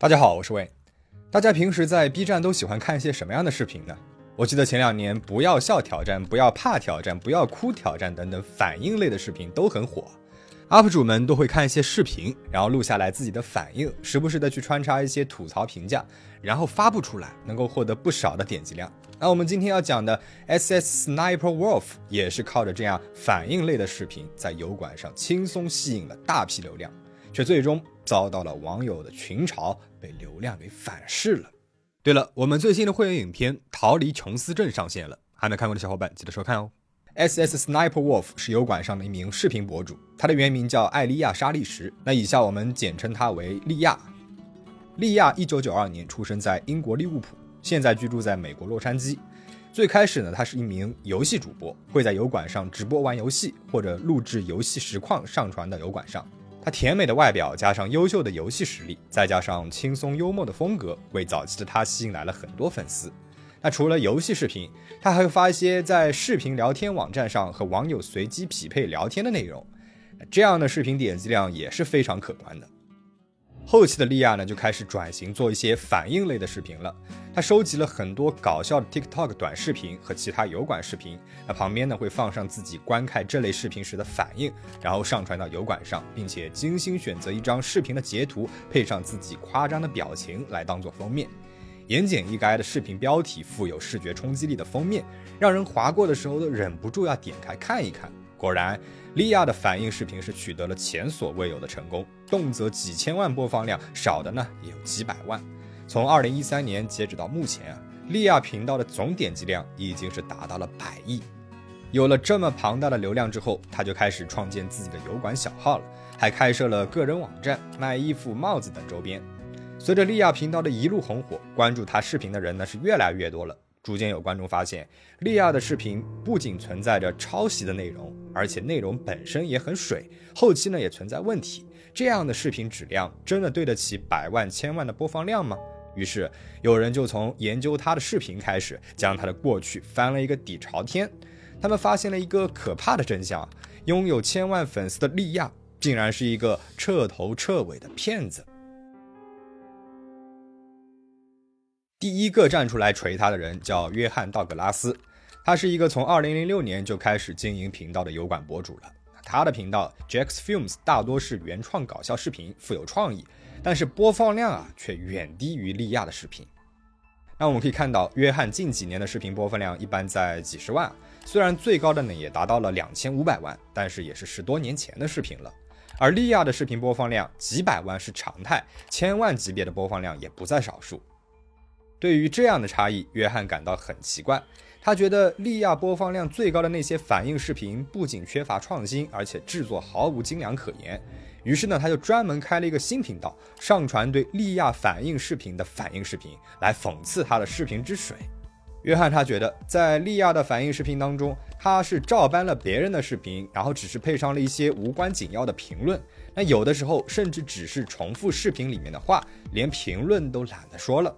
大家好，我是魏。大家平时在 B 站都喜欢看一些什么样的视频呢？我记得前两年“不要笑挑战”“不要怕挑战”“不要哭挑战”等等反应类的视频都很火，UP 主们都会看一些视频，然后录下来自己的反应，时不时的去穿插一些吐槽评价，然后发布出来，能够获得不少的点击量。那我们今天要讲的 SS Sniper Wolf 也是靠着这样反应类的视频，在油管上轻松吸引了大批流量。却最终遭到了网友的群嘲，被流量给反噬了。对了，我们最新的会员影片《逃离琼斯镇》上线了，还没看过的小伙伴记得收看哦。SS Sniper Wolf 是油管上的一名视频博主，他的原名叫艾利亚·沙利什，那以下我们简称他为利亚。利亚一九九二年出生在英国利物浦，现在居住在美国洛杉矶。最开始呢，他是一名游戏主播，会在油管上直播玩游戏或者录制游戏实况上传到油管上。他甜美的外表，加上优秀的游戏实力，再加上轻松幽默的风格，为早期的他吸引来了很多粉丝。那除了游戏视频，他还会发一些在视频聊天网站上和网友随机匹配聊天的内容，这样的视频点击量也是非常可观的。后期的利亚呢，就开始转型做一些反应类的视频了。他收集了很多搞笑的 TikTok 短视频和其他油管视频，那旁边呢会放上自己观看这类视频时的反应，然后上传到油管上，并且精心选择一张视频的截图，配上自己夸张的表情来当做封面。言简意赅的视频标题，富有视觉冲击力的封面，让人划过的时候都忍不住要点开看一看。果然，利亚的反应视频是取得了前所未有的成功，动辄几千万播放量，少的呢也有几百万。从二零一三年截止到目前啊，利亚频道的总点击量已经是达到了百亿。有了这么庞大的流量之后，他就开始创建自己的油管小号了，还开设了个人网站，卖衣服、帽子等周边。随着利亚频道的一路红火，关注他视频的人呢是越来越多了。逐渐有观众发现，利亚的视频不仅存在着抄袭的内容，而且内容本身也很水，后期呢也存在问题。这样的视频质量真的对得起百万千万的播放量吗？于是有人就从研究他的视频开始，将他的过去翻了一个底朝天。他们发现了一个可怕的真相：拥有千万粉丝的利亚，竟然是一个彻头彻尾的骗子。第一个站出来锤他的人叫约翰·道格拉斯，他是一个从2006年就开始经营频道的油管博主了。他的频道 Jack's Films 大多是原创搞笑视频，富有创意，但是播放量啊却远低于利亚的视频。那我们可以看到，约翰近几年的视频播放量一般在几十万，虽然最高的呢也达到了两千五百万，但是也是十多年前的视频了。而利亚的视频播放量几百万是常态，千万级别的播放量也不在少数。对于这样的差异，约翰感到很奇怪。他觉得利亚播放量最高的那些反应视频不仅缺乏创新，而且制作毫无精良可言。于是呢，他就专门开了一个新频道，上传对利亚反应视频的反应视频，来讽刺他的视频之水。约翰他觉得，在利亚的反应视频当中，他是照搬了别人的视频，然后只是配上了一些无关紧要的评论。那有的时候甚至只是重复视频里面的话，连评论都懒得说了。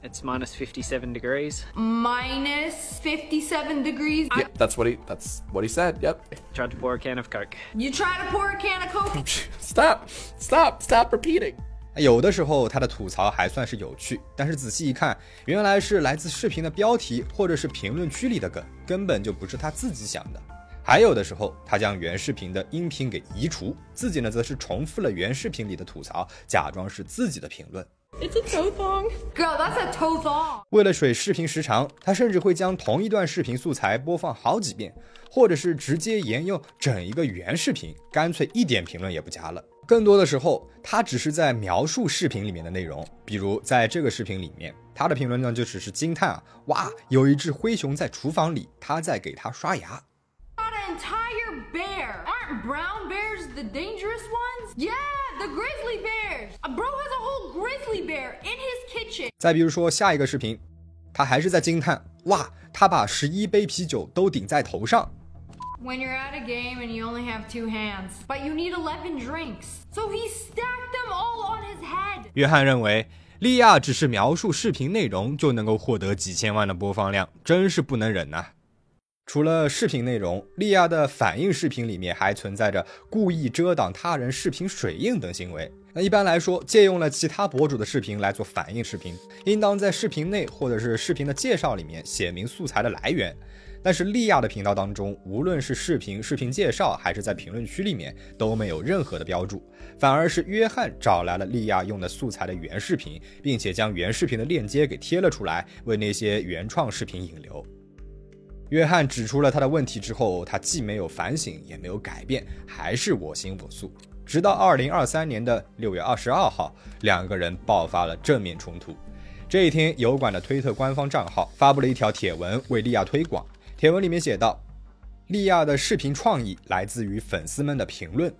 It's minus 57 degrees. Minus 57 degrees. Yeah, that's what he that's what he said. Yep. Tried to pour a can of Coke. You try to pour a can of Coke? Stop. Stop. Stop repeating. 有的时候他的吐槽还算是有趣，但是仔细一看，原来是来自视频的标题或者是评论区里的梗，根本就不是他自己想的。还有的时候，他将原视频的音频给移除，自己呢则是重复了原视频里的吐槽，假装是自己的评论。It's a toe thong. Girl, that's a toe thong. 为了水视频时长，他甚至会将同一段视频素材播放好几遍，或者是直接沿用整一个原视频，干脆一点评论也不加了。更多的时候，他只是在描述视频里面的内容，比如在这个视频里面，他的评论呢就只是惊叹啊，哇，有一只灰熊在厨房里，他在给它刷牙。Not an entire bear. Aren't brown bears the dangerous ones? Yeah, the grizzly bears. A bro has a whole grizzly bear in his kitchen. 再比如说下一个视频，他还是在惊叹，哇，他把十一杯啤酒都顶在头上。When you're at a game and you only have two hands, but you need eleven drinks. So he stacked them all on his head. 约翰认为，利亚只是描述视频内容就能够获得几千万的播放量，真是不能忍呐、除了视频内容，利亚的反应视频里面还存在着故意遮挡他人视频水印等行为。那一般来说，借用了其他博主的视频来做反应视频，应当在视频内或者是视频的介绍里面写明素材的来源。但是利亚的频道当中，无论是视频、视频介绍，还是在评论区里面都没有任何的标注，反而是约翰找来了利亚用的素材的原视频，并且将原视频的链接给贴了出来，为那些原创视频引流。约翰指出了他的问题之后，他既没有反省，也没有改变，还是我行我素。直到二零二三年的六月二十二号，两个人爆发了正面冲突。这一天，油管的推特官方账号发布了一条帖文，为利亚推广。帖文里面写道：“利亚的视频创意来自于粉丝们的评论。”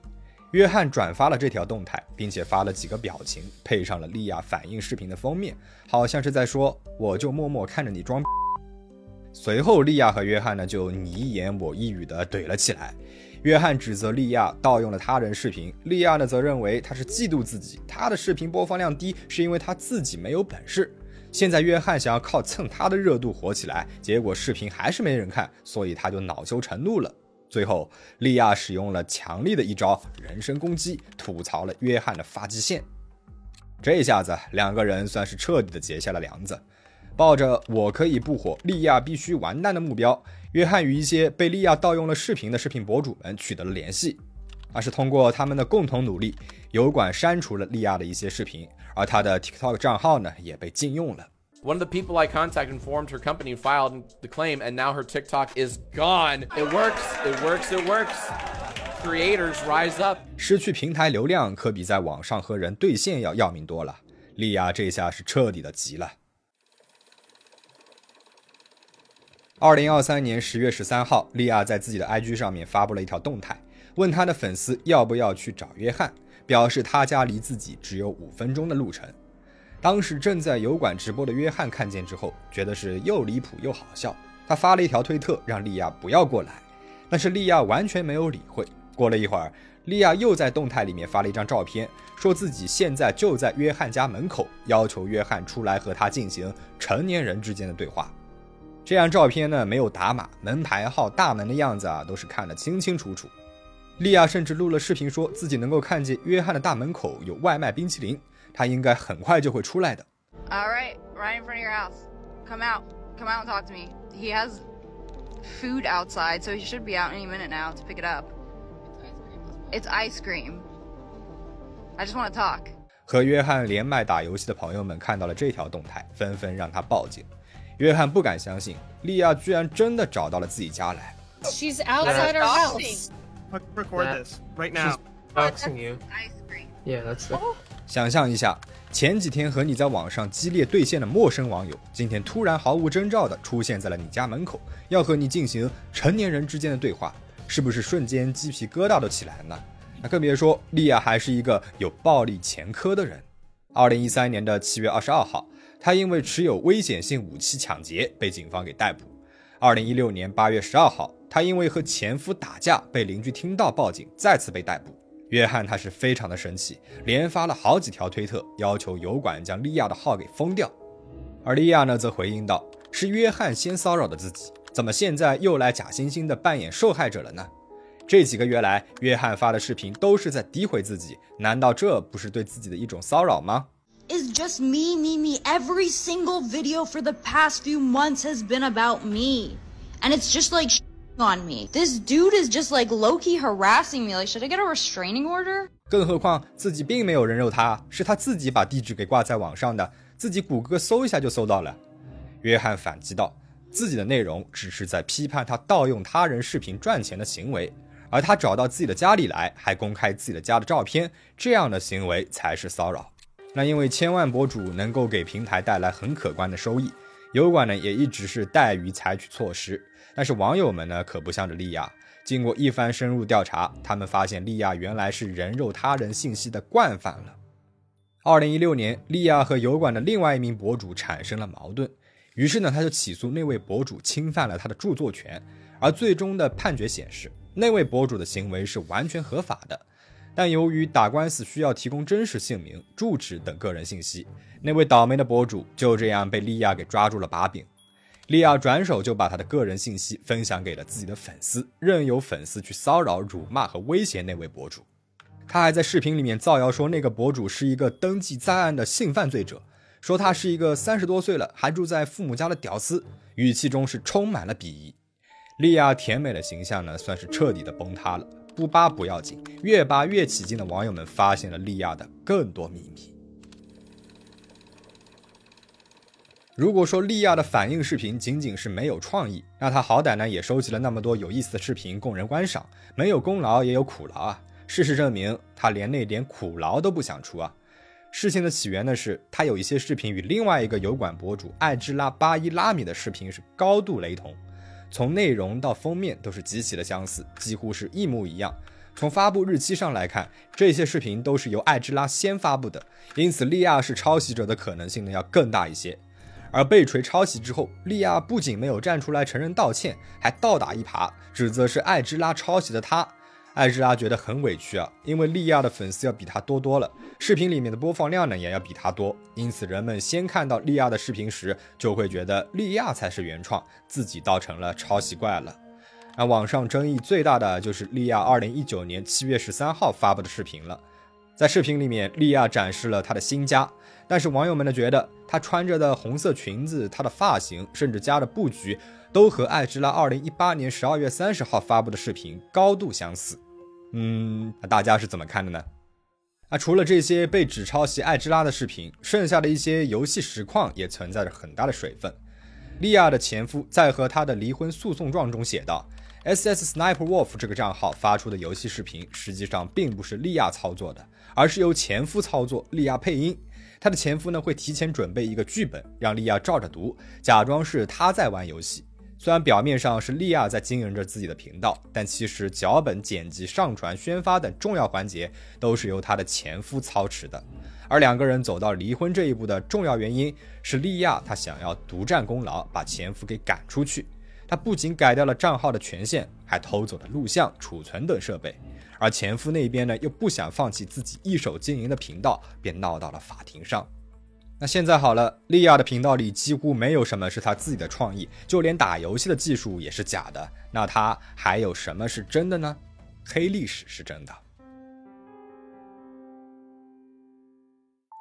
约翰转发了这条动态，并且发了几个表情，配上了利亚反应视频的封面，好像是在说：“我就默默看着你装。”随后，利亚和约翰呢就你一言我一语的怼了起来。约翰指责利亚盗用了他人视频，利亚呢则认为他是嫉妒自己，他的视频播放量低是因为他自己没有本事。现在约翰想要靠蹭他的热度火起来，结果视频还是没人看，所以他就恼羞成怒了。最后，利亚使用了强力的一招人身攻击，吐槽了约翰的发际线。这下子，两个人算是彻底的结下了梁子。抱着我可以不火，利亚必须完蛋的目标，约翰与一些被利亚盗用了视频的视频博主们取得了联系，而是通过他们的共同努力，油管删除了利亚的一些视频，而他的 TikTok 账号呢也被禁用了。One of the people I contacted informed her company filed the claim, and now her TikTok is gone. It works. It works. It works. Creators rise up. 失去平台流量，可比在网上和人对线要要命多了。利亚这下是彻底的急了。二零二三年十月十三号，利亚在自己的 IG 上面发布了一条动态，问他的粉丝要不要去找约翰，表示他家离自己只有五分钟的路程。当时正在油管直播的约翰看见之后，觉得是又离谱又好笑，他发了一条推特让利亚不要过来，但是利亚完全没有理会。过了一会儿，利亚又在动态里面发了一张照片，说自己现在就在约翰家门口，要求约翰出来和他进行成年人之间的对话。这张照片呢没有打码，门牌号、大门的样子啊都是看得清清楚楚。利亚甚至录了视频，说自己能够看见约翰的大门口有外卖冰淇淋，他应该很快就会出来的。All right, right in front of your house. Come out. Come out and talk to me. He has food outside, so he should be out any minute now to pick it up. It's ice cream. I just want to talk. 和约翰连麦打游戏的朋友们看到了这条动态，纷纷让他报警。约翰不敢相信，莉亚居然真的找到了自己家来。She's outside our house. I can Record this right now. Boxing you. Ice cream. Yeah, that's. 想象一下，前几天和你在网上激烈对线的陌生网友，今天突然毫无征兆的出现在了你家门口，要和你进行成年人之间的对话，是不是瞬间鸡皮疙瘩都起来了呢？那更别说莉亚还是一个有暴力前科的人。二零一三年的七月二十二号，他因为持有危险性武器抢劫被警方给逮捕。二零一六年八月十二号，他因为和前夫打架被邻居听到报警，再次被逮捕。约翰他是非常的生气，连发了好几条推特，要求油管将利亚的号给封掉。而利亚呢，则回应道：“是约翰先骚扰的自己，怎么现在又来假惺惺的扮演受害者了呢？”这几个月来，约翰发的视频都是在诋毁自己，难道这不是对自己的一种骚扰吗？Is just me, me, me. Every single video for the past few months has been about me. And it's just like on me. This dude is just like low key harassing me. Like, should I get a restraining order? 更何况自己并没有人肉他，是他自己把地址给挂在网上的，自己谷歌搜一下就搜到了。约翰反击道，自己的内容只是在批判他盗用他人视频赚钱的行为，而他找到自己的家里来，还公开自己的家的照片，这样的行为才是骚扰。那因为千万博主能够给平台带来很可观的收益，油管呢也一直是怠于采取措施。但是网友们呢可不向着利亚，经过一番深入调查，他们发现利亚原来是人肉他人信息的惯犯了。二零一六年，利亚和油管的另外一名博主产生了矛盾，于是呢他就起诉那位博主侵犯了他的著作权，而最终的判决显示，那位博主的行为是完全合法的。但由于打官司需要提供真实姓名、住址等个人信息，那位倒霉的博主就这样被利亚给抓住了把柄。利亚转手就把他的个人信息分享给了自己的粉丝，任由粉丝去骚扰、辱骂和威胁那位博主。他还在视频里面造谣说那个博主是一个登记在案的性犯罪者，说他是一个三十多岁了还住在父母家的屌丝，语气中是充满了鄙夷。莉亚甜美的形象呢，算是彻底的崩塌了。不扒不要紧，越扒越起劲的网友们发现了莉亚的更多秘密。如果说莉亚的反应视频仅仅是没有创意，那她好歹呢也收集了那么多有意思的视频供人观赏，没有功劳也有苦劳啊。事实证明，她连那点苦劳都不想出啊。事情的起源呢是，她有一些视频与另外一个油管博主艾芝拉巴伊拉米的视频是高度雷同，从内容到封面都是极其的相似，几乎是一模一样。从发布日期上来看，这些视频都是由艾芝拉先发布的，因此莉亚是抄袭者的可能性呢要更大一些。而被锤抄袭之后，莉亚不仅没有站出来承认道歉，还倒打一耙，指责是艾芝拉抄袭的她。艾芝拉觉得很委屈啊，因为莉亚的粉丝要比她多多了，视频里面的播放量呢也要比她多，因此人们先看到莉亚的视频时，就会觉得莉亚才是原创，自己倒成了抄袭怪了。那网上争议最大的就是莉亚二零一九年七月十三号发布的视频了，在视频里面，莉亚展示了她的新家。但是网友们呢觉得她穿着的红色裙子、她的发型，甚至家的布局，都和艾芝拉二零一八年十二月三十号发布的视频高度相似。嗯，那大家是怎么看的呢？啊，除了这些被指抄袭艾芝拉的视频，剩下的一些游戏实况也存在着很大的水分。莉亚的前夫在和她的离婚诉讼状中写道：“SS Sniper Wolf 这个账号发出的游戏视频，实际上并不是莉亚操作的，而是由前夫操作，莉亚配音。”她的前夫呢会提前准备一个剧本，让莉亚照着读，假装是他在玩游戏。虽然表面上是莉亚在经营着自己的频道，但其实脚本、剪辑、上传、宣发等重要环节都是由她的前夫操持的。而两个人走到离婚这一步的重要原因是莉亚她想要独占功劳，把前夫给赶出去。她不仅改掉了账号的权限，还偷走了录像、储存等设备。而前夫那边呢，又不想放弃自己一手经营的频道，便闹到了法庭上。那现在好了，莉亚的频道里几乎没有什么是她自己的创意，就连打游戏的技术也是假的。那她还有什么是真的呢？黑历史是真的。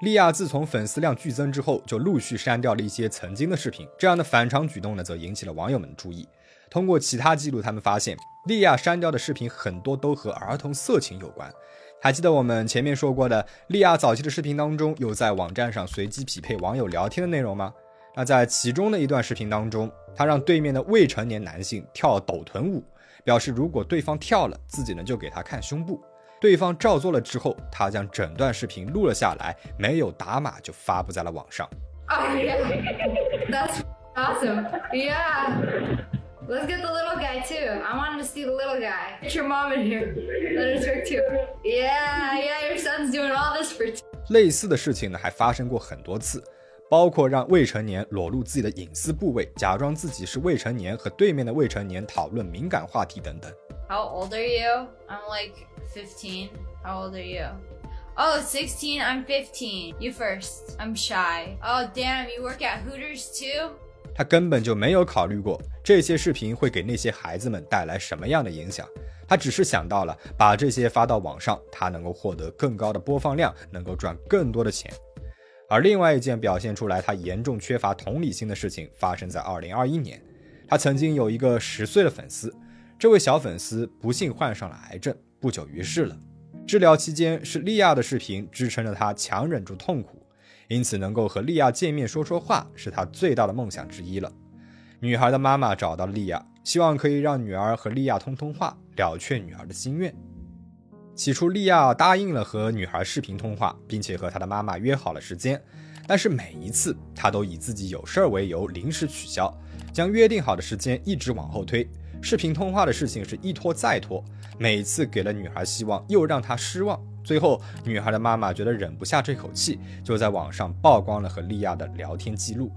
莉亚自从粉丝量剧增之后，就陆续删掉了一些曾经的视频，这样的反常举动呢，则引起了网友们的注意。通过其他记录，他们发现莉亚删掉的视频很多都和儿童色情有关。还记得我们前面说过的，莉亚早期的视频当中有在网站上随机匹配网友聊天的内容吗？那在其中的一段视频当中，他让对面的未成年男性跳抖臀舞，表示如果对方跳了，自己呢就给他看胸部。对方照做了之后，他将整段视频录了下来，没有打码就发布在了网上。Oh yeah, that's awesome. Yeah. Let's get the little guy too. I wanted to see the little guy. Get your mom in here. Let her talk too. Yeah, yeah, your son's doing all this for. 类似的事情呢，还发生过很多次，包括让未成年裸露自己的隐私部位，假装自己是未成年和对面的未成年讨论敏感话题等等。How old are you? I'm like 15. How old are you? Oh, 16. I'm 15. You first. I'm shy. Oh, damn, you work at Hooters too? 他根本就没有考虑过这些视频会给那些孩子们带来什么样的影响，他只是想到了把这些发到网上，他能够获得更高的播放量，能够赚更多的钱。而另外一件表现出来他严重缺乏同理心的事情，发生在二零二一年。他曾经有一个十岁的粉丝，这位小粉丝不幸患上了癌症，不久于世了。治疗期间是利亚的视频支撑着他强忍住痛苦。因此，能够和莉亚见面说说话，是他最大的梦想之一了。女孩的妈妈找到了莉亚，希望可以让女儿和莉亚通通话，了却女儿的心愿。起初，莉亚答应了和女孩视频通话，并且和她的妈妈约好了时间。但是每一次，她都以自己有事儿为由临时取消，将约定好的时间一直往后推。视频通话的事情是一拖再拖，每次给了女孩希望，又让她失望。最后，女孩的妈妈觉得忍不下这口气，就在网上曝光了和莉亚的聊天记录。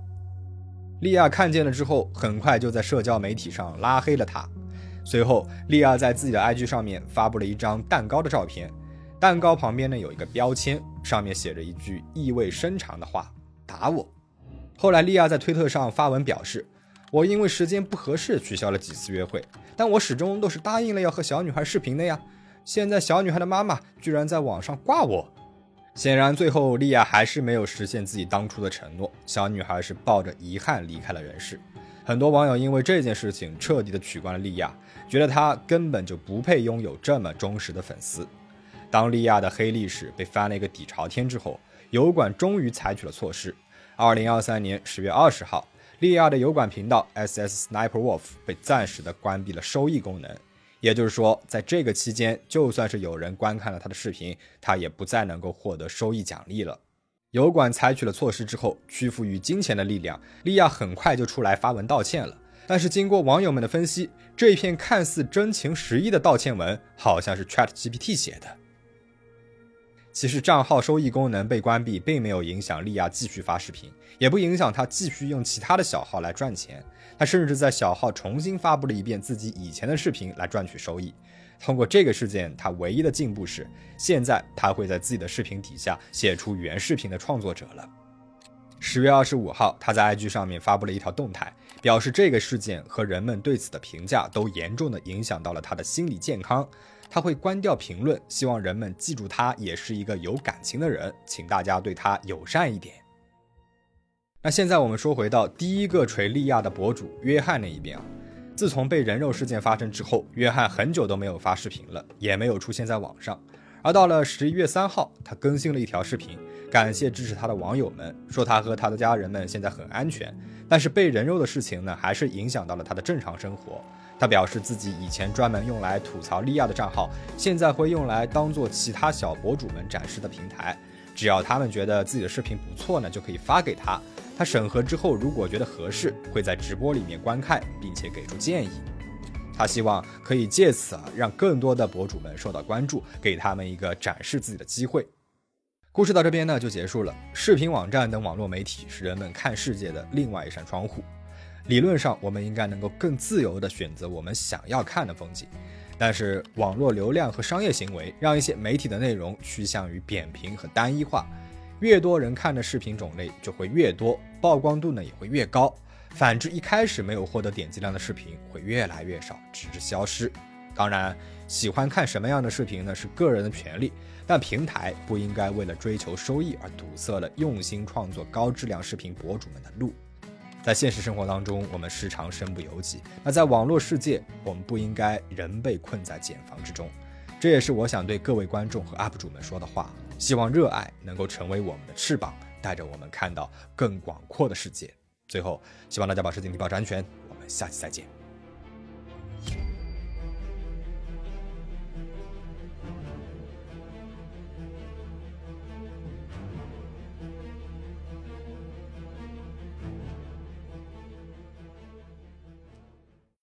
莉亚看见了之后，很快就在社交媒体上拉黑了他。随后，莉亚在自己的 IG 上面发布了一张蛋糕的照片，蛋糕旁边呢有一个标签，上面写着一句意味深长的话：“打我。”后来，莉亚在推特上发文表示：“我因为时间不合适取消了几次约会，但 我始终都是答应了要和小女孩视频的呀。”现在小女孩的妈妈居然在网上挂我。显然，最后莉亚还是没有实现自己当初的承诺，小女孩是抱着遗憾离开了人世。很多网友因为这件事情彻底的取关了莉亚，觉得她根本就不配拥有这么忠实的粉丝。当莉亚的黑历史被翻了一个底朝天之后，油管终于采取了措施。二零二三年十月二十号，莉亚的油管频道 SS Sniper Wolf 被暂时的关闭了收益功能。也就是说，在这个期间，就算是有人观看了他的视频，他也不再能够获得收益奖励了。油管采取了措施之后，屈服于金钱的力量，莉亚很快就出来发文道歉了。但是经过网友们的分析，这一篇看似真情实意的道歉文，好像是 Chat GPT 写的。其实账号收益功能被关闭，并没有影响莉亚继续发视频，也不影响她继续用其他的小号来赚钱。他甚至在小号重新发布了一遍自己以前的视频来赚取收益。通过这个事件，他唯一的进步是，现在他会在自己的视频底下写出原视频的创作者了。十月二十五号，他在 IG 上面发布了一条动态，表示这个事件和人们对此的评价都严重的影响到了他的心理健康。他会关掉评论，希望人们记住他也是一个有感情的人，请大家对他友善一点。那现在我们说回到第一个锤利亚的博主约翰那一边啊，自从被人肉事件发生之后，约翰很久都没有发视频了，也没有出现在网上。而到了十一月三号，他更新了一条视频，感谢支持他的网友们，说他和他的家人们现在很安全，但是被人肉的事情呢，还是影响到了他的正常生活。他表示自己以前专门用来吐槽利亚的账号，现在会用来当做其他小博主们展示的平台。只要他们觉得自己的视频不错呢，就可以发给他。他审核之后，如果觉得合适，会在直播里面观看，并且给出建议。他希望可以借此啊，让更多的博主们受到关注，给他们一个展示自己的机会。故事到这边呢就结束了。视频网站等网络媒体是人们看世界的另外一扇窗户。理论上，我们应该能够更自由地选择我们想要看的风景，但是网络流量和商业行为让一些媒体的内容趋向于扁平和单一化，越多人看的视频种类就会越多，曝光度呢也会越高。反之，一开始没有获得点击量的视频会越来越少，直至消失。当然，喜欢看什么样的视频呢是个人的权利，但平台不应该为了追求收益而堵塞了用心创作高质量视频博主们的路。在现实生活当中，我们时常身不由己。那在网络世界，我们不应该人被困在茧房之中。这也是我想对各位观众和 UP 主们说的话。希望热爱能够成为我们的翅膀，带着我们看到更广阔的世界。最后，希望大家保持警惕，保持安全。我们下期再见。